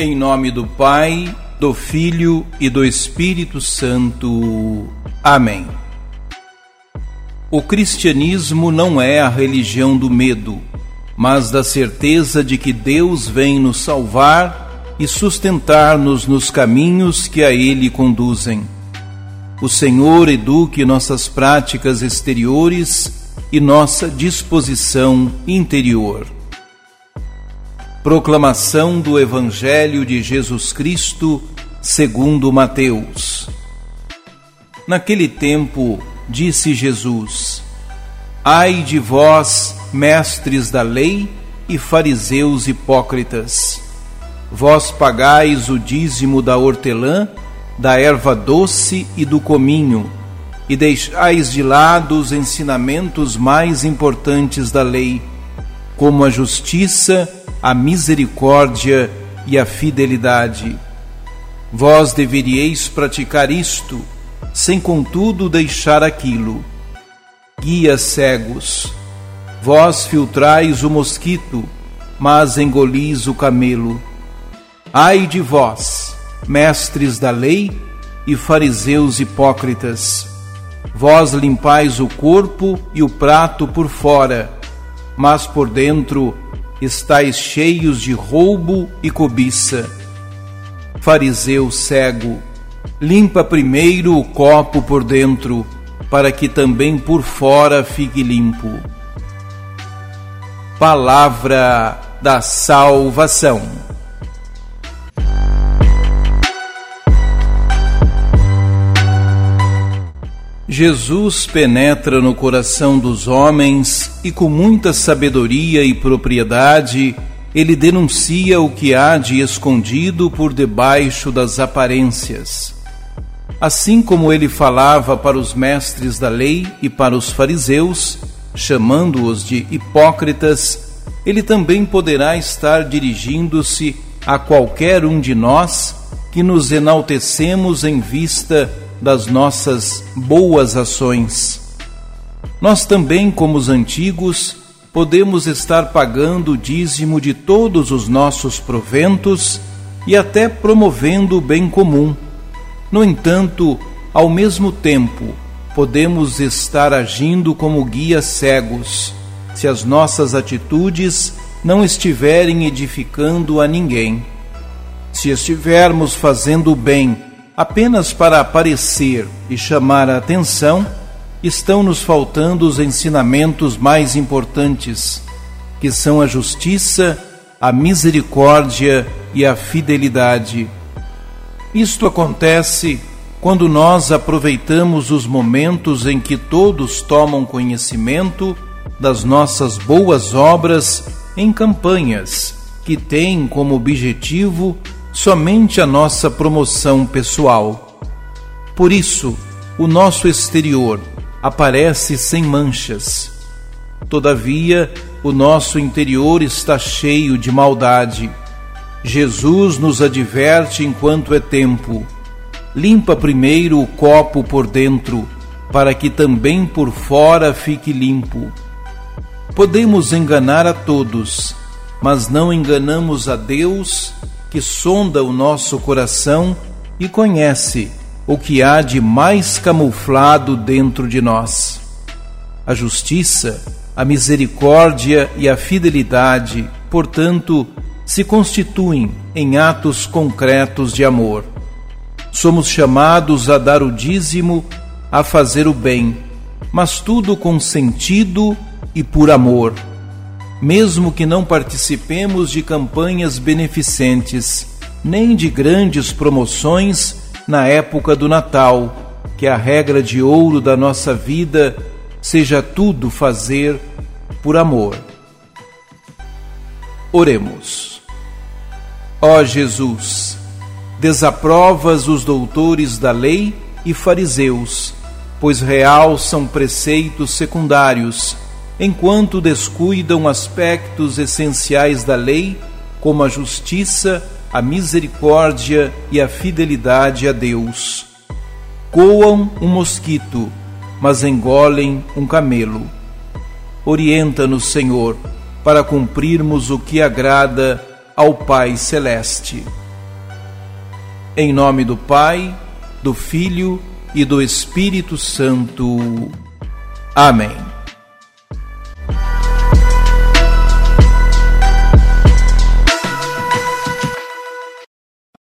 Em nome do Pai, do Filho e do Espírito Santo. Amém. O cristianismo não é a religião do medo, mas da certeza de que Deus vem nos salvar e sustentar-nos nos caminhos que a Ele conduzem. O Senhor eduque nossas práticas exteriores e nossa disposição interior. Proclamação do Evangelho de Jesus Cristo, segundo Mateus. Naquele tempo, disse Jesus: Ai de vós, mestres da lei e fariseus hipócritas! Vós pagais o dízimo da hortelã, da erva doce e do cominho, e deixais de lado os ensinamentos mais importantes da lei, como a justiça, a misericórdia e a fidelidade. Vós deveríeis praticar isto, sem contudo deixar aquilo. Guias cegos, vós filtrais o mosquito, mas engolis o camelo. Ai de vós, mestres da lei e fariseus hipócritas! Vós limpais o corpo e o prato por fora, mas por dentro estáis cheios de roubo e cobiça. Fariseu cego, limpa primeiro o copo por dentro, para que também por fora fique limpo. Palavra da salvação. Jesus penetra no coração dos homens e, com muita sabedoria e propriedade, ele denuncia o que há de escondido por debaixo das aparências. Assim como ele falava para os mestres da lei e para os fariseus, chamando-os de hipócritas, ele também poderá estar dirigindo-se a qualquer um de nós que nos enaltecemos em vista das nossas boas ações. Nós também, como os antigos, podemos estar pagando o dízimo de todos os nossos proventos e até promovendo o bem comum. No entanto, ao mesmo tempo, podemos estar agindo como guias cegos, se as nossas atitudes não estiverem edificando a ninguém. Se estivermos fazendo o bem apenas para aparecer e chamar a atenção, estão nos faltando os ensinamentos mais importantes, que são a justiça, a misericórdia e a fidelidade. Isto acontece quando nós aproveitamos os momentos em que todos tomam conhecimento das nossas boas obras em campanhas que têm como objetivo somente a nossa promoção pessoal. Por isso, o nosso exterior aparece sem manchas. Todavia, o nosso interior está cheio de maldade. Jesus nos adverte enquanto é tempo. Limpa primeiro o copo por dentro, para que também por fora fique limpo. Podemos enganar a todos, mas não enganamos a Deus que sonda o nosso coração e conhece o que há de mais camuflado dentro de nós. A justiça, a misericórdia e a fidelidade, portanto, se constituem em atos concretos de amor. Somos chamados a dar o dízimo, a fazer o bem, mas tudo com sentido e por amor mesmo que não participemos de campanhas beneficentes, nem de grandes promoções na época do Natal, que a regra de ouro da nossa vida seja tudo fazer por amor. Oremos. Ó Jesus, desaprovas os doutores da lei e fariseus, pois real são preceitos secundários enquanto descuidam aspectos essenciais da lei, como a justiça, a misericórdia e a fidelidade a Deus. Coam um mosquito, mas engolem um camelo. Orienta-nos, Senhor, para cumprirmos o que agrada ao Pai Celeste. Em nome do Pai, do Filho e do Espírito Santo. Amém.